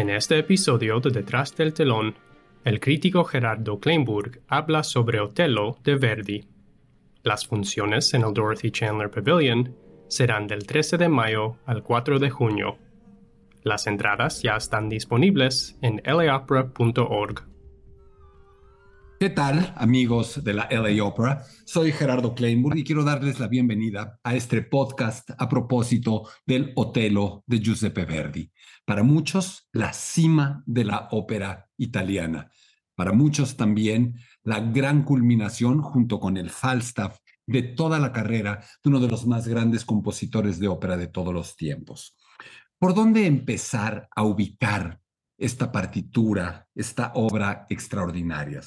En este episodio de Detrás del telón, el crítico Gerardo Kleinburg habla sobre Otello de Verdi. Las funciones en el Dorothy Chandler Pavilion serán del 13 de mayo al 4 de junio. Las entradas ya están disponibles en laopera.org. ¿Qué tal, amigos de la LA Opera? Soy Gerardo Kleinburg y quiero darles la bienvenida a este podcast a propósito del Otello de Giuseppe Verdi para muchos la cima de la ópera italiana, para muchos también la gran culminación junto con el Falstaff de toda la carrera de uno de los más grandes compositores de ópera de todos los tiempos. ¿Por dónde empezar a ubicar esta partitura, esta obra extraordinaria?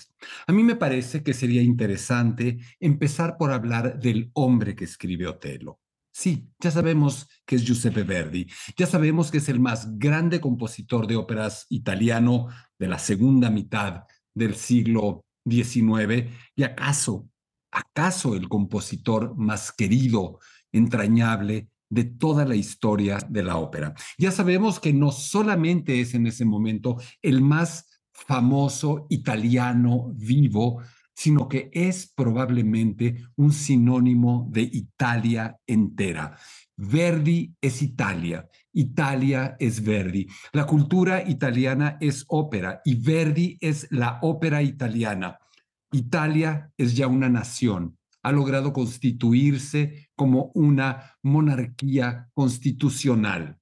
A mí me parece que sería interesante empezar por hablar del hombre que escribe Otelo. Sí, ya sabemos que es Giuseppe Verdi, ya sabemos que es el más grande compositor de óperas italiano de la segunda mitad del siglo XIX y acaso, acaso el compositor más querido, entrañable de toda la historia de la ópera. Ya sabemos que no solamente es en ese momento el más famoso italiano vivo, sino que es probablemente un sinónimo de Italia entera. Verdi es Italia, Italia es Verdi. La cultura italiana es ópera y Verdi es la ópera italiana. Italia es ya una nación, ha logrado constituirse como una monarquía constitucional.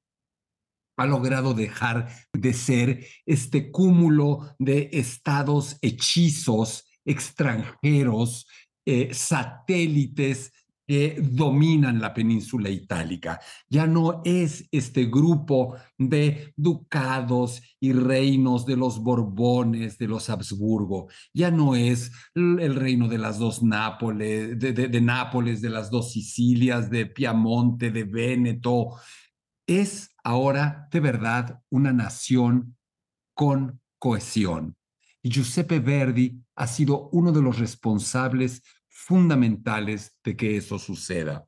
Ha logrado dejar de ser este cúmulo de estados hechizos extranjeros, eh, satélites que dominan la península itálica. Ya no es este grupo de ducados y reinos de los Borbones, de los Habsburgo. Ya no es el reino de las dos Nápoles, de, de Nápoles, de las dos Sicilias, de Piamonte, de Véneto. Es ahora de verdad una nación con cohesión. Y Giuseppe Verdi ha sido uno de los responsables fundamentales de que eso suceda.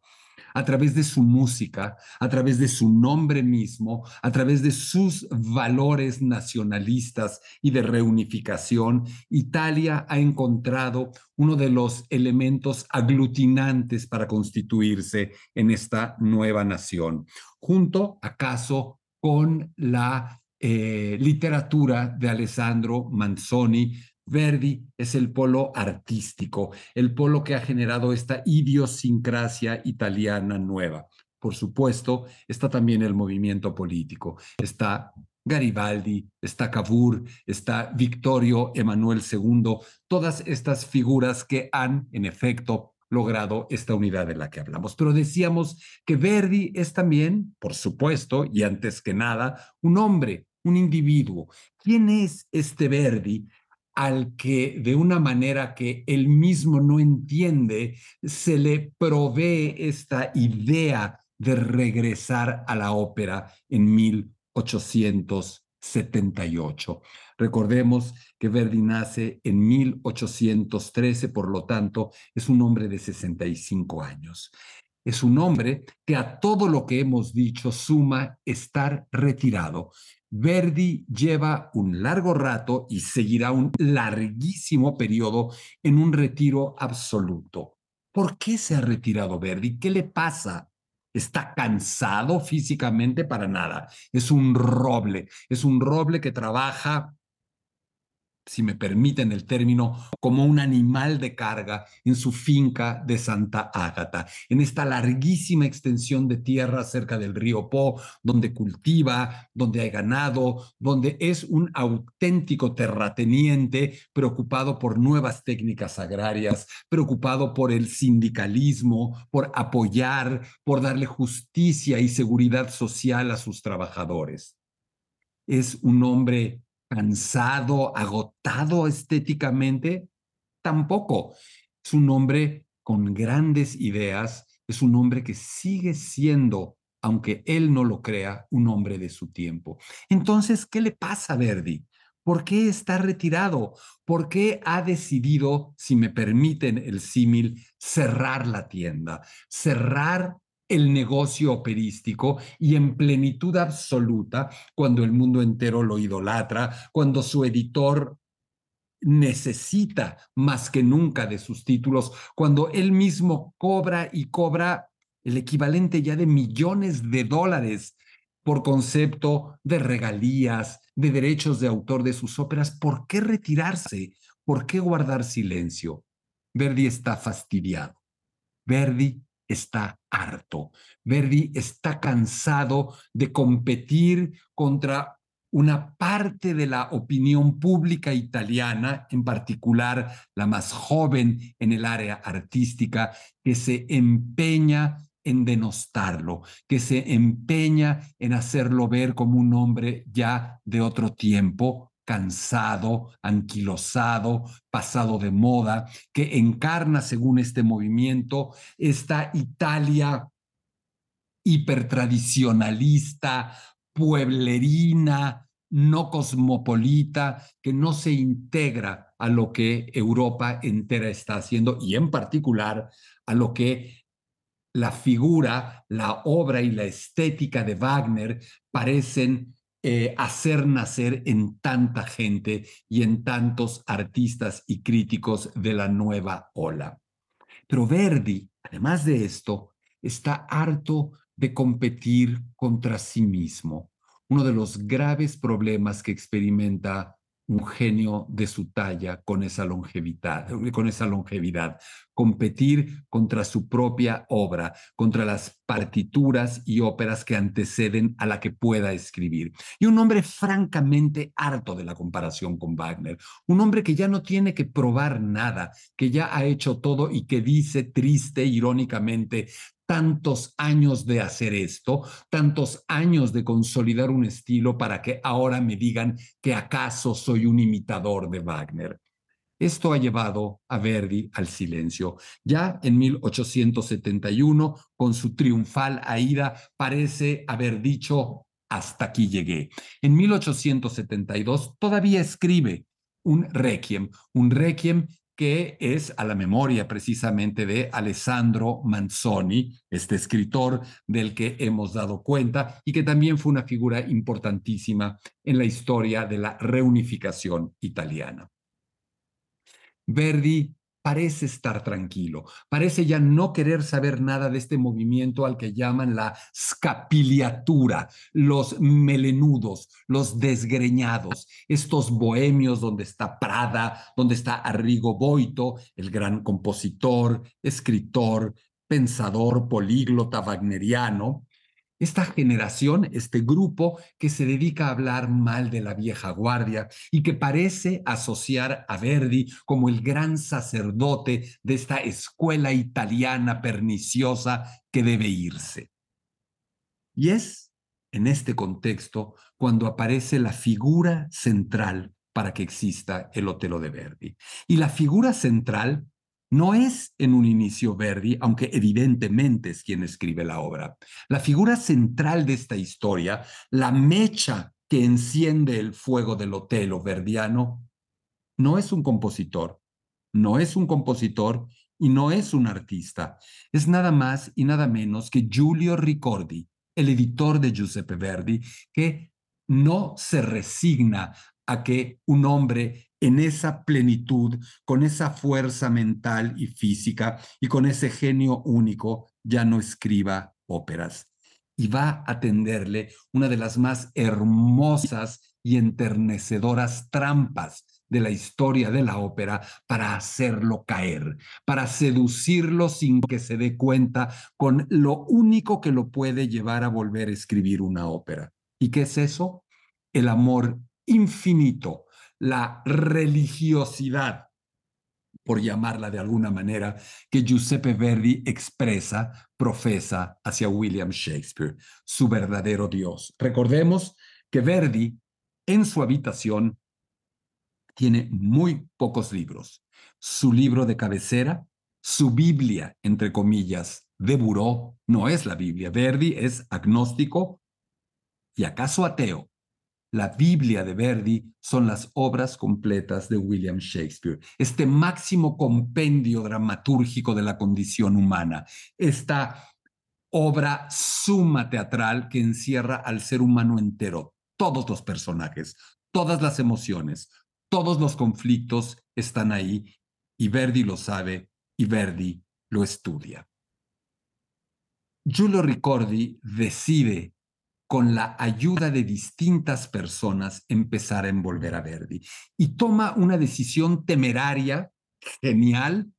A través de su música, a través de su nombre mismo, a través de sus valores nacionalistas y de reunificación, Italia ha encontrado uno de los elementos aglutinantes para constituirse en esta nueva nación, junto acaso con la eh, literatura de Alessandro Manzoni. Verdi es el polo artístico, el polo que ha generado esta idiosincrasia italiana nueva. Por supuesto, está también el movimiento político. Está Garibaldi, está Cavour, está Victorio Emanuel II, todas estas figuras que han, en efecto, logrado esta unidad de la que hablamos. Pero decíamos que Verdi es también, por supuesto, y antes que nada, un hombre, un individuo. ¿Quién es este Verdi al que de una manera que él mismo no entiende, se le provee esta idea de regresar a la ópera en 1878. Recordemos que Verdi nace en 1813, por lo tanto, es un hombre de 65 años. Es un hombre que a todo lo que hemos dicho suma estar retirado. Verdi lleva un largo rato y seguirá un larguísimo periodo en un retiro absoluto. ¿Por qué se ha retirado Verdi? ¿Qué le pasa? ¿Está cansado físicamente? Para nada. Es un roble. Es un roble que trabaja si me permiten el término, como un animal de carga en su finca de Santa Ágata, en esta larguísima extensión de tierra cerca del río Po, donde cultiva, donde hay ganado, donde es un auténtico terrateniente preocupado por nuevas técnicas agrarias, preocupado por el sindicalismo, por apoyar, por darle justicia y seguridad social a sus trabajadores. Es un hombre cansado, agotado estéticamente? Tampoco. Es un hombre con grandes ideas, es un hombre que sigue siendo, aunque él no lo crea, un hombre de su tiempo. Entonces, ¿qué le pasa a Verdi? ¿Por qué está retirado? ¿Por qué ha decidido, si me permiten el símil, cerrar la tienda, cerrar el negocio operístico y en plenitud absoluta cuando el mundo entero lo idolatra, cuando su editor necesita más que nunca de sus títulos, cuando él mismo cobra y cobra el equivalente ya de millones de dólares por concepto de regalías, de derechos de autor de sus óperas, ¿por qué retirarse? ¿Por qué guardar silencio? Verdi está fastidiado. Verdi está harto. Verdi está cansado de competir contra una parte de la opinión pública italiana, en particular la más joven en el área artística, que se empeña en denostarlo, que se empeña en hacerlo ver como un hombre ya de otro tiempo, cansado, anquilosado, pasado de moda, que encarna, según este movimiento, esta Italia hipertradicionalista, pueblerina, no cosmopolita, que no se integra a lo que Europa entera está haciendo y en particular a lo que la figura, la obra y la estética de Wagner parecen eh, hacer nacer en tanta gente y en tantos artistas y críticos de la nueva ola. Pero Verdi, además de esto, está harto de competir contra sí mismo. Uno de los graves problemas que experimenta un genio de su talla con esa longevidad, con esa longevidad, competir contra su propia obra, contra las partituras y óperas que anteceden a la que pueda escribir. Y un hombre francamente harto de la comparación con Wagner, un hombre que ya no tiene que probar nada, que ya ha hecho todo y que dice triste, irónicamente, tantos años de hacer esto, tantos años de consolidar un estilo para que ahora me digan que acaso soy un imitador de Wagner. Esto ha llevado a Verdi al silencio. Ya en 1871, con su triunfal Aida, parece haber dicho, hasta aquí llegué. En 1872 todavía escribe un requiem, un requiem que es a la memoria precisamente de Alessandro Manzoni, este escritor del que hemos dado cuenta y que también fue una figura importantísima en la historia de la reunificación italiana. Verdi parece estar tranquilo, parece ya no querer saber nada de este movimiento al que llaman la scapiliatura, los melenudos, los desgreñados, estos bohemios donde está Prada, donde está Arrigo Boito, el gran compositor, escritor, pensador, políglota wagneriano, esta generación, este grupo que se dedica a hablar mal de la vieja guardia y que parece asociar a Verdi como el gran sacerdote de esta escuela italiana perniciosa que debe irse. Y es en este contexto cuando aparece la figura central para que exista el Otelo de Verdi. Y la figura central no es en un inicio Verdi, aunque evidentemente es quien escribe la obra. La figura central de esta historia, la mecha que enciende el fuego del Otelo verdiano, no es un compositor, no es un compositor y no es un artista. Es nada más y nada menos que Giulio Ricordi, el editor de Giuseppe Verdi, que no se resigna a que un hombre en esa plenitud, con esa fuerza mental y física y con ese genio único, ya no escriba óperas. Y va a tenderle una de las más hermosas y enternecedoras trampas de la historia de la ópera para hacerlo caer, para seducirlo sin que se dé cuenta con lo único que lo puede llevar a volver a escribir una ópera. ¿Y qué es eso? El amor infinito la religiosidad, por llamarla de alguna manera, que Giuseppe Verdi expresa, profesa hacia William Shakespeare, su verdadero Dios. Recordemos que Verdi en su habitación tiene muy pocos libros. Su libro de cabecera, su Biblia, entre comillas, de buró, no es la Biblia. Verdi es agnóstico y acaso ateo la Biblia de Verdi son las obras completas de William Shakespeare, este máximo compendio dramatúrgico de la condición humana, esta obra suma teatral que encierra al ser humano entero, todos los personajes, todas las emociones, todos los conflictos están ahí y Verdi lo sabe y Verdi lo estudia. Giulio Ricordi decide con la ayuda de distintas personas empezar a envolver a Verdi y toma una decisión temeraria, genial,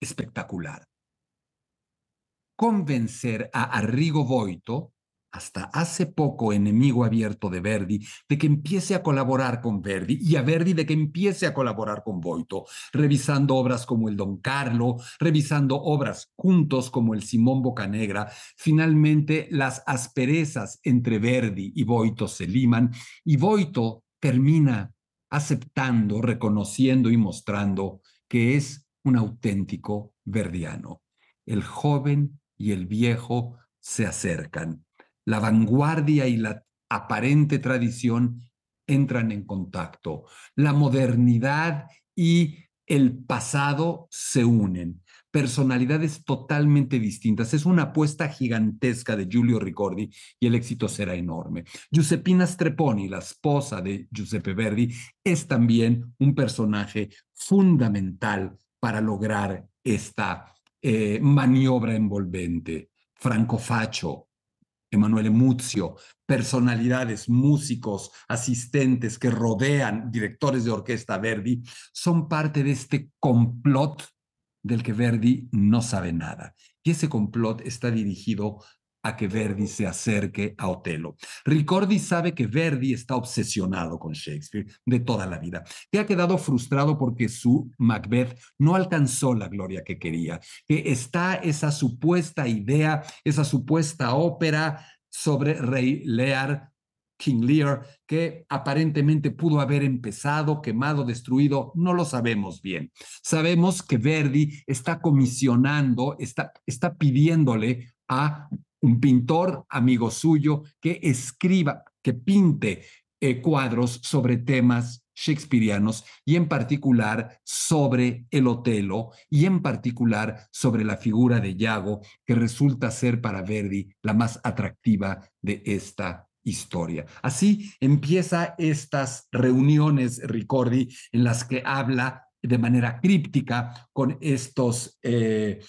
espectacular. Convencer a Arrigo Boito, hasta hace poco enemigo abierto de Verdi, de que empiece a colaborar con Verdi y a Verdi de que empiece a colaborar con Boito, revisando obras como el Don Carlo, revisando obras juntos como el Simón Bocanegra. Finalmente, las asperezas entre Verdi y Boito se liman y Boito termina aceptando, reconociendo y mostrando que es un auténtico verdiano. El joven y el viejo se acercan la vanguardia y la aparente tradición entran en contacto. La modernidad y el pasado se unen. Personalidades totalmente distintas. Es una apuesta gigantesca de Giulio Ricordi y el éxito será enorme. Giuseppina Streponi, la esposa de Giuseppe Verdi, es también un personaje fundamental para lograr esta eh, maniobra envolvente. Franco Faccio, Emanuele Muzio, personalidades, músicos, asistentes que rodean directores de orquesta Verdi, son parte de este complot del que Verdi no sabe nada. Y ese complot está dirigido a que Verdi se acerque a Otelo. Ricordi sabe que Verdi está obsesionado con Shakespeare de toda la vida, que ha quedado frustrado porque su Macbeth no alcanzó la gloria que quería, que está esa supuesta idea, esa supuesta ópera sobre Rey Lear, King Lear, que aparentemente pudo haber empezado, quemado, destruido, no lo sabemos bien. Sabemos que Verdi está comisionando, está, está pidiéndole a un pintor amigo suyo que escriba, que pinte eh, cuadros sobre temas shakespearianos y en particular sobre el Otelo y en particular sobre la figura de Yago, que resulta ser para Verdi la más atractiva de esta historia. Así empieza estas reuniones, Ricordi, en las que habla de manera críptica con estos eh,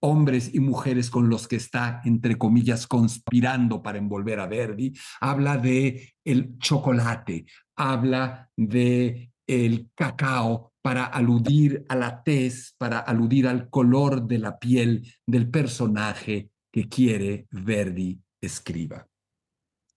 hombres y mujeres con los que está, entre comillas, conspirando para envolver a Verdi, habla de el chocolate, habla de el cacao para aludir a la tez, para aludir al color de la piel del personaje que quiere Verdi escriba.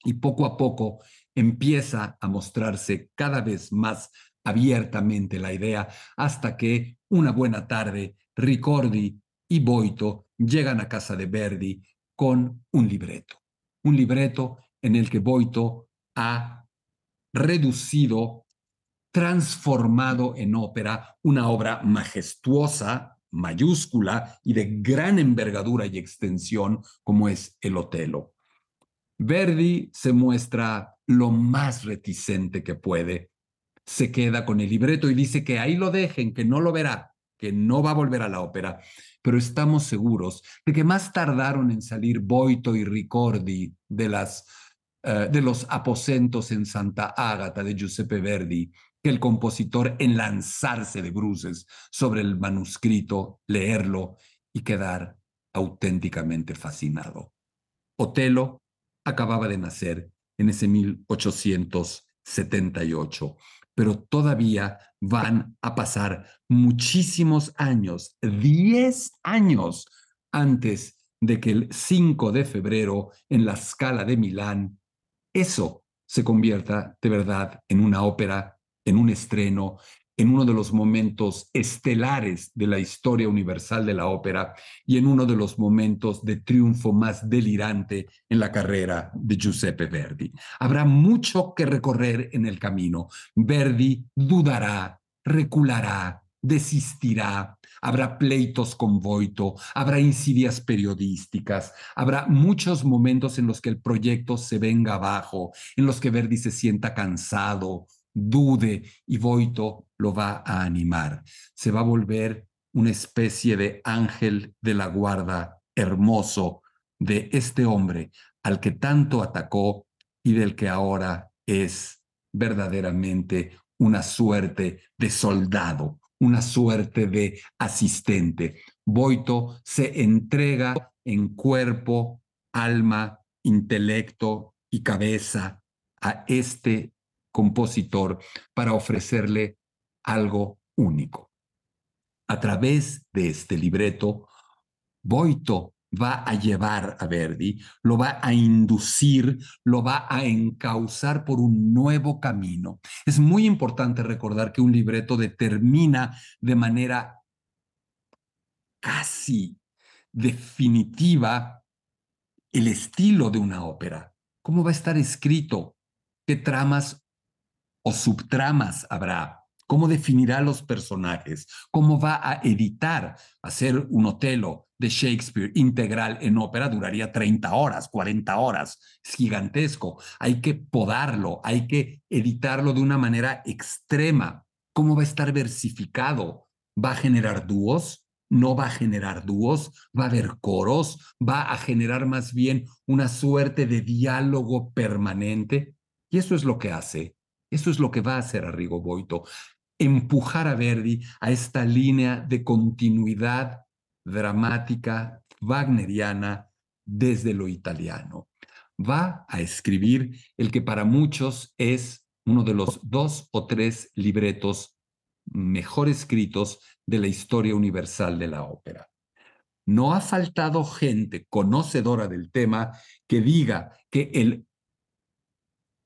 Y poco a poco empieza a mostrarse cada vez más abiertamente la idea hasta que una buena tarde Ricordi y Boito llegan a casa de Verdi con un libreto, un libreto en el que Boito ha reducido, transformado en ópera una obra majestuosa, mayúscula y de gran envergadura y extensión como es el Otelo. Verdi se muestra lo más reticente que puede, se queda con el libreto y dice que ahí lo dejen, que no lo verá, que no va a volver a la ópera, pero estamos seguros de que más tardaron en salir Boito y Ricordi de, las, eh, de los aposentos en Santa Ágata de Giuseppe Verdi que el compositor en lanzarse de bruces sobre el manuscrito, leerlo y quedar auténticamente fascinado. Otelo acababa de nacer en ese 1878 pero todavía van a pasar muchísimos años, 10 años antes de que el 5 de febrero en la Scala de Milán, eso se convierta de verdad en una ópera, en un estreno, en uno de los momentos estelares de la historia universal de la ópera y en uno de los momentos de triunfo más delirante en la carrera de Giuseppe Verdi. Habrá mucho que recorrer en el camino. Verdi dudará, reculará, desistirá, habrá pleitos con Voito, habrá insidias periodísticas, habrá muchos momentos en los que el proyecto se venga abajo, en los que Verdi se sienta cansado, dude y Boito lo va a animar. Se va a volver una especie de ángel de la guarda hermoso, de este hombre al que tanto atacó y del que ahora es verdaderamente una suerte de soldado, una suerte de asistente. Boito se entrega en cuerpo, alma, intelecto y cabeza a este compositor para ofrecerle algo único. A través de este libreto, Boito va a llevar a Verdi, lo va a inducir, lo va a encauzar por un nuevo camino. Es muy importante recordar que un libreto determina de manera casi definitiva el estilo de una ópera. ¿Cómo va a estar escrito? ¿Qué tramas o subtramas habrá? ¿Cómo definirá los personajes? ¿Cómo va a editar? Hacer un Otelo de Shakespeare integral en ópera duraría 30 horas, 40 horas. Es gigantesco. Hay que podarlo, hay que editarlo de una manera extrema. ¿Cómo va a estar versificado? ¿Va a generar dúos? no va a generar dúos, va a haber coros, va a generar más bien una suerte de diálogo permanente. Y eso es lo que hace, eso es lo que va a hacer Arrigo Boito, empujar a Verdi a esta línea de continuidad dramática wagneriana desde lo italiano. Va a escribir el que para muchos es uno de los dos o tres libretos mejor escritos de la historia universal de la ópera. No ha faltado gente conocedora del tema que diga que el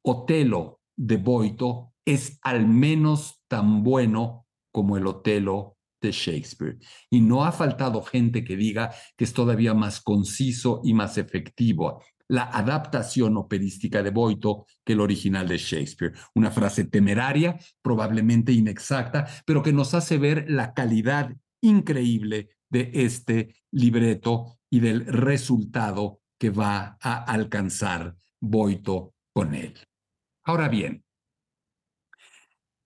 Otelo de Boito es al menos tan bueno como el Otelo de Shakespeare. Y no ha faltado gente que diga que es todavía más conciso y más efectivo la adaptación operística de Boito que el original de Shakespeare. Una frase temeraria, probablemente inexacta, pero que nos hace ver la calidad increíble de este libreto y del resultado que va a alcanzar Boito con él. Ahora bien,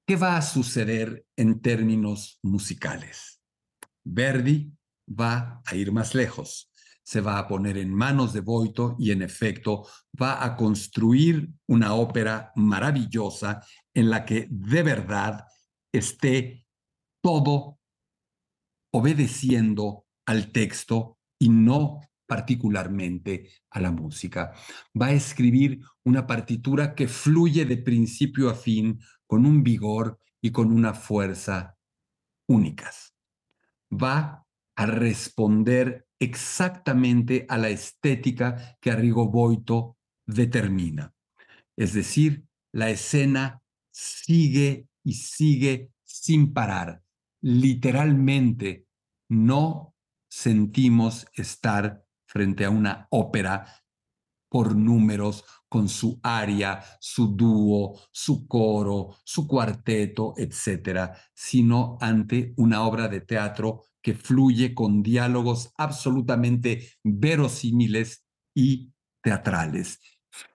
¿qué va a suceder en términos musicales? Verdi va a ir más lejos se va a poner en manos de Boito y en efecto va a construir una ópera maravillosa en la que de verdad esté todo obedeciendo al texto y no particularmente a la música. Va a escribir una partitura que fluye de principio a fin con un vigor y con una fuerza únicas. Va a responder exactamente a la estética que Arrigo Boito determina. Es decir, la escena sigue y sigue sin parar. Literalmente no sentimos estar frente a una ópera por números con su aria, su dúo, su coro, su cuarteto, etcétera, sino ante una obra de teatro que fluye con diálogos absolutamente verosímiles y teatrales.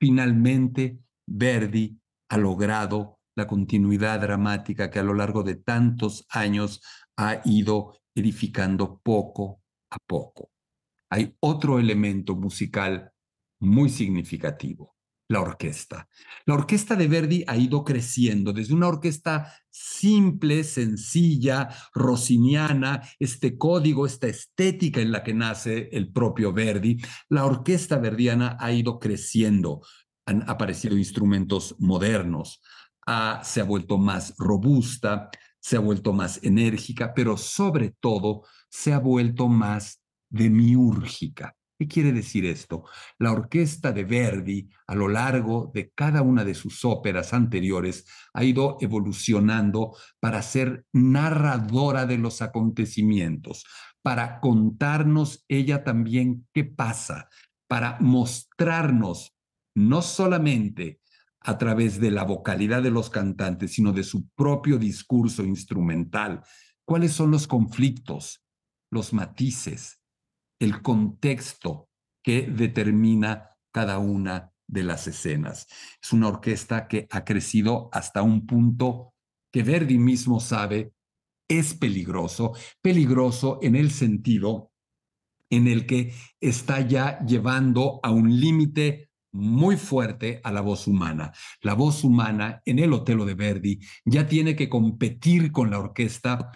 Finalmente, Verdi ha logrado la continuidad dramática que a lo largo de tantos años ha ido edificando poco a poco. Hay otro elemento musical muy significativo la orquesta. La orquesta de Verdi ha ido creciendo desde una orquesta simple, sencilla, rossiniana, este código, esta estética en la que nace el propio Verdi. La orquesta verdiana ha ido creciendo, han aparecido instrumentos modernos, se ha vuelto más robusta, se ha vuelto más enérgica, pero sobre todo se ha vuelto más demiúrgica. ¿Qué quiere decir esto? La orquesta de Verdi, a lo largo de cada una de sus óperas anteriores, ha ido evolucionando para ser narradora de los acontecimientos, para contarnos ella también qué pasa, para mostrarnos no solamente a través de la vocalidad de los cantantes, sino de su propio discurso instrumental, cuáles son los conflictos, los matices, el contexto que determina cada una de las escenas. Es una orquesta que ha crecido hasta un punto que Verdi mismo sabe es peligroso, peligroso en el sentido en el que está ya llevando a un límite muy fuerte a la voz humana. La voz humana en el Otelo de Verdi ya tiene que competir con la orquesta,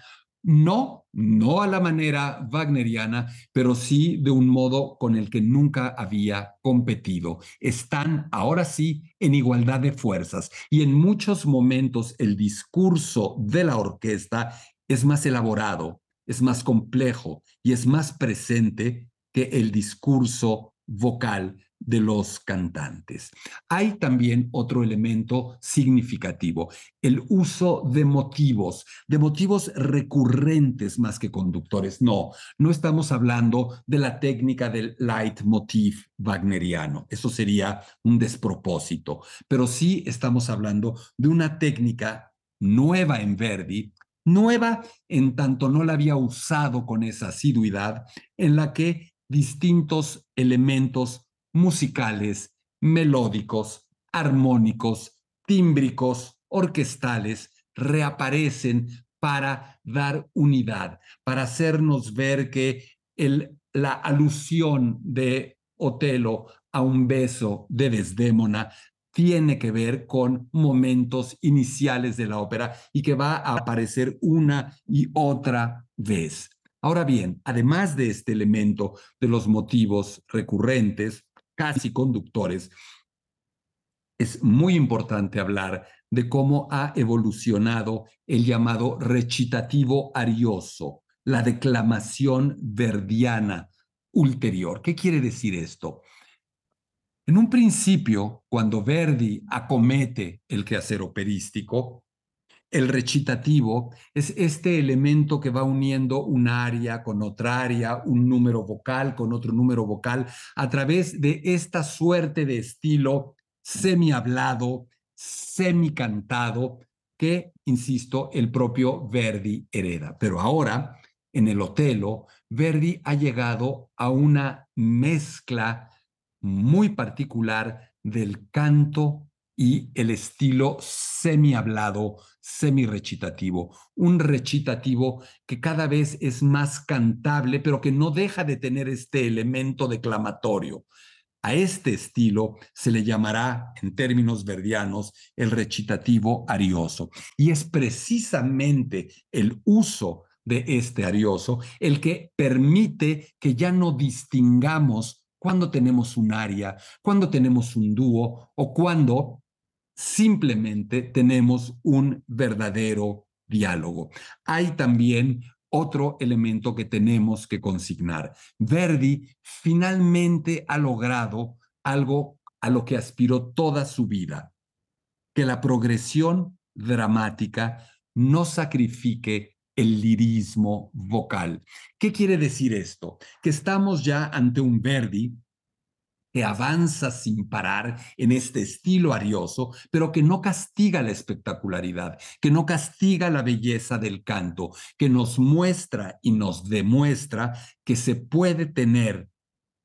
no, no a la manera wagneriana, pero sí de un modo con el que nunca había competido. Están ahora sí en igualdad de fuerzas y en muchos momentos el discurso de la orquesta es más elaborado, es más complejo y es más presente que el discurso vocal de los cantantes. Hay también otro elemento significativo, el uso de motivos, de motivos recurrentes más que conductores. No, no estamos hablando de la técnica del leitmotiv wagneriano, eso sería un despropósito, pero sí estamos hablando de una técnica nueva en Verdi, nueva en tanto no la había usado con esa asiduidad, en la que distintos elementos musicales, melódicos, armónicos, tímbricos, orquestales, reaparecen para dar unidad, para hacernos ver que la alusión de Otelo a un beso de Desdémona tiene que ver con momentos iniciales de la ópera y que va a aparecer una y otra vez. Ahora bien, además de este elemento de los motivos recurrentes, casi conductores, es muy importante hablar de cómo ha evolucionado el llamado recitativo arioso, la declamación verdiana ulterior. ¿Qué quiere decir esto? En un principio, cuando Verdi acomete el quehacer operístico, el recitativo es este elemento que va uniendo un área con otra área, un número vocal con otro número vocal, a través de esta suerte de estilo semi-hablado, semi-cantado, que, insisto, el propio Verdi hereda. Pero ahora, en el Otelo, Verdi ha llegado a una mezcla muy particular del canto y el estilo semi-hablado, semi-recitativo. Un recitativo que cada vez es más cantable, pero que no deja de tener este elemento declamatorio. A este estilo se le llamará, en términos verdianos, el recitativo arioso. Y es precisamente el uso de este arioso el que permite que ya no distingamos cuando tenemos un aria, cuando tenemos un dúo o cuando simplemente tenemos un verdadero diálogo. Hay también otro elemento que tenemos que consignar. Verdi finalmente ha logrado algo a lo que aspiró toda su vida, que la progresión dramática no sacrifique el lirismo vocal. ¿Qué quiere decir esto? Que estamos ya ante un Verdi que avanza sin parar en este estilo arioso, pero que no castiga la espectacularidad, que no castiga la belleza del canto, que nos muestra y nos demuestra que se puede tener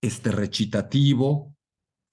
este recitativo,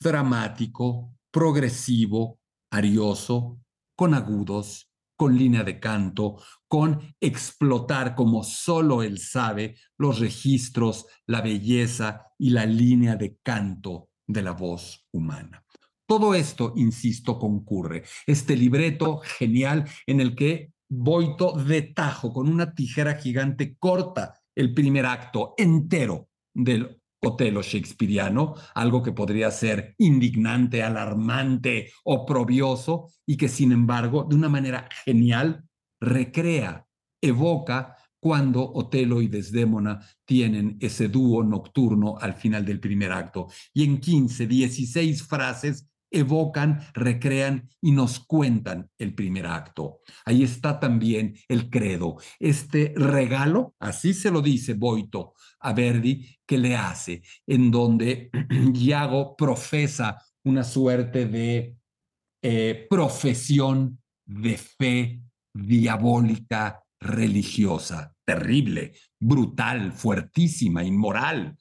dramático, progresivo, arioso, con agudos, con línea de canto, con explotar como solo él sabe los registros, la belleza y la línea de canto de la voz humana. Todo esto, insisto, concurre. Este libreto genial en el que Boito de tajo con una tijera gigante corta el primer acto entero del Otelo shakespeariano, algo que podría ser indignante, alarmante, oprobioso y que sin embargo de una manera genial recrea, evoca cuando Otelo y Desdémona tienen ese dúo nocturno al final del primer acto. Y en 15, 16 frases evocan, recrean y nos cuentan el primer acto. Ahí está también el credo, este regalo, así se lo dice Boito a Verdi, que le hace, en donde Iago profesa una suerte de eh, profesión de fe diabólica religiosa, terrible, brutal, fuertísima, inmoral,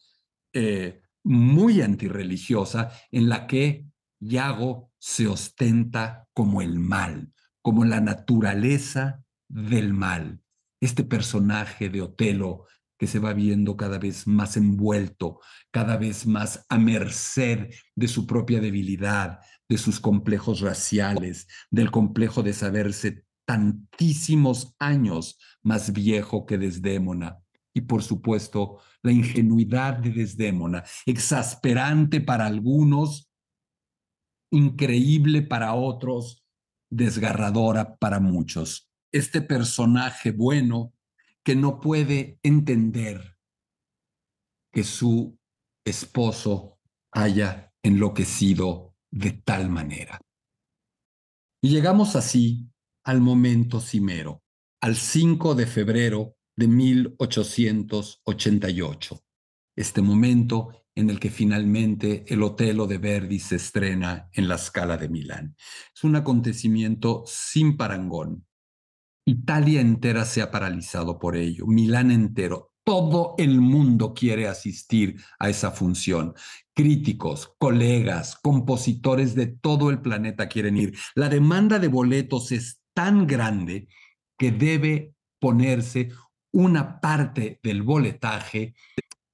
eh, muy antirreligiosa, en la que Yago se ostenta como el mal, como la naturaleza del mal. Este personaje de Otelo que se va viendo cada vez más envuelto, cada vez más a merced de su propia debilidad, de sus complejos raciales, del complejo de saberse tantísimos años más viejo que Desdémona. Y por supuesto, la ingenuidad de Desdémona, exasperante para algunos, increíble para otros, desgarradora para muchos. Este personaje bueno que no puede entender que su esposo haya enloquecido de tal manera. Y llegamos así al momento cimero, al 5 de febrero de 1888, este momento en el que finalmente el Otelo de Verdi se estrena en la Scala de Milán. Es un acontecimiento sin parangón. Italia entera se ha paralizado por ello, Milán entero, todo el mundo quiere asistir a esa función. Críticos, colegas, compositores de todo el planeta quieren ir. La demanda de boletos es tan grande que debe ponerse una parte del boletaje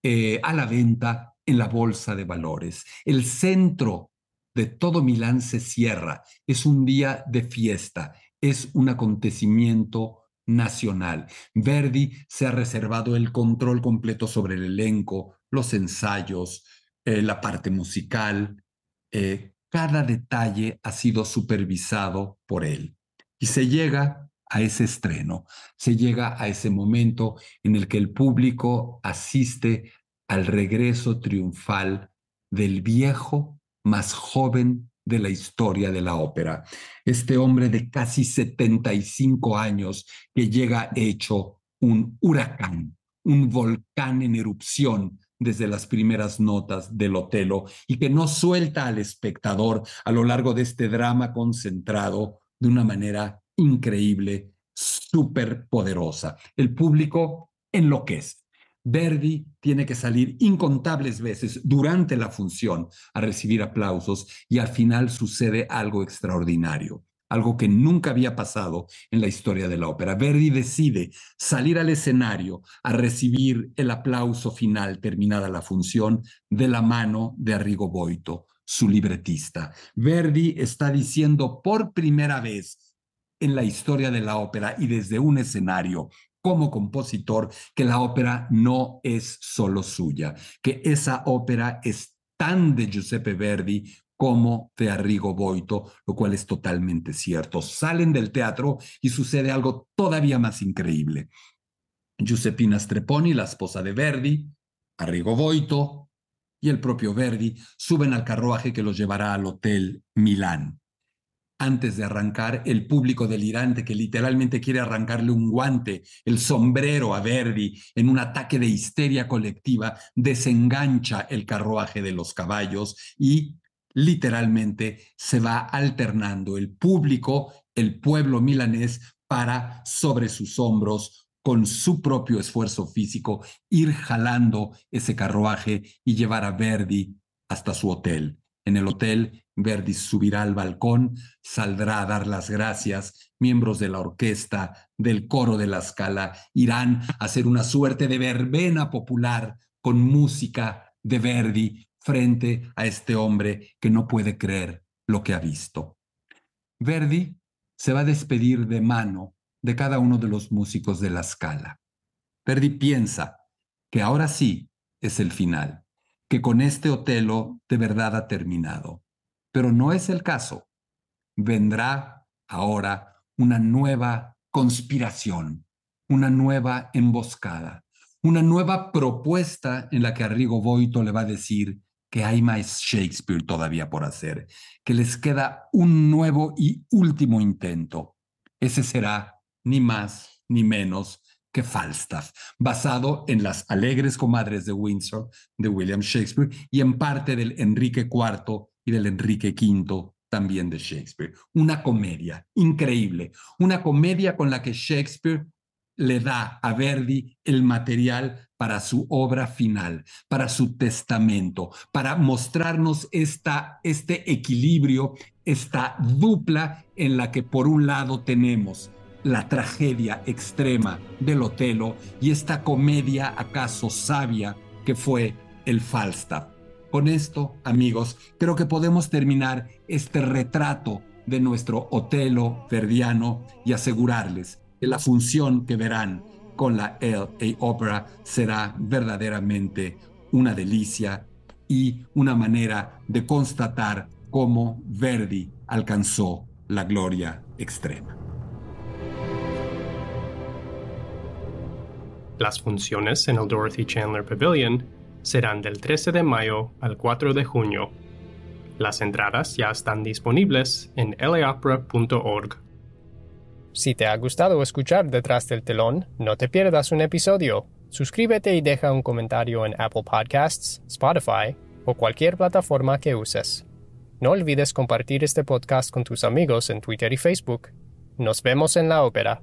eh, a la venta en la bolsa de valores. El centro de todo Milán se cierra. Es un día de fiesta. Es un acontecimiento nacional. Verdi se ha reservado el control completo sobre el elenco, los ensayos, eh, la parte musical. Eh, cada detalle ha sido supervisado por él. Y se llega a ese estreno, se llega a ese momento en el que el público asiste al regreso triunfal del viejo más joven de la historia de la ópera. Este hombre de casi 75 años que llega hecho un huracán, un volcán en erupción desde las primeras notas del Otelo y que no suelta al espectador a lo largo de este drama concentrado de una manera increíble, súper poderosa. El público enloquece. Verdi tiene que salir incontables veces durante la función a recibir aplausos y al final sucede algo extraordinario, algo que nunca había pasado en la historia de la ópera. Verdi decide salir al escenario a recibir el aplauso final terminada la función de la mano de Arrigo Boito, su libretista. Verdi está diciendo por primera vez en la historia de la ópera y desde un escenario como compositor que la ópera no es solo suya, que esa ópera es tan de Giuseppe Verdi como de Arrigo Boito, lo cual es totalmente cierto. Salen del teatro y sucede algo todavía más increíble. Giuseppina Streponi, la esposa de Verdi, Arrigo Boito y el propio Verdi suben al carruaje que los llevará al Hotel Milán. Antes de arrancar, el público delirante que literalmente quiere arrancarle un guante, el sombrero a Verdi, en un ataque de histeria colectiva, desengancha el carruaje de los caballos y literalmente se va alternando el público, el pueblo milanés, para sobre sus hombros, con su propio esfuerzo físico, ir jalando ese carruaje y llevar a Verdi hasta su hotel. En el hotel, Verdi subirá al balcón, saldrá a dar las gracias, miembros de la orquesta, del coro de la escala, irán a hacer una suerte de verbena popular con música de Verdi frente a este hombre que no puede creer lo que ha visto. Verdi se va a despedir de mano de cada uno de los músicos de la escala. Verdi piensa que ahora sí es el final que con este Otelo de verdad ha terminado. Pero no es el caso. Vendrá ahora una nueva conspiración, una nueva emboscada, una nueva propuesta en la que Arrigo Boito le va a decir que hay más Shakespeare todavía por hacer, que les queda un nuevo y último intento. Ese será ni más ni menos que Falstaff, basado en las alegres comadres de Windsor de William Shakespeare y en parte del Enrique IV y del Enrique V también de Shakespeare. Una comedia increíble, una comedia con la que Shakespeare le da a Verdi el material para su obra final, para su testamento, para mostrarnos esta, este equilibrio, esta dupla en la que por un lado tenemos la tragedia extrema del Otelo y esta comedia acaso sabia que fue el Falstaff. Con esto, amigos, creo que podemos terminar este retrato de nuestro Otelo verdiano y asegurarles que la función que verán con la LA Opera será verdaderamente una delicia y una manera de constatar cómo Verdi alcanzó la gloria extrema. Las funciones en el Dorothy Chandler Pavilion serán del 13 de mayo al 4 de junio. Las entradas ya están disponibles en laopera.org. Si te ha gustado escuchar Detrás del telón, no te pierdas un episodio. Suscríbete y deja un comentario en Apple Podcasts, Spotify o cualquier plataforma que uses. No olvides compartir este podcast con tus amigos en Twitter y Facebook. Nos vemos en la ópera.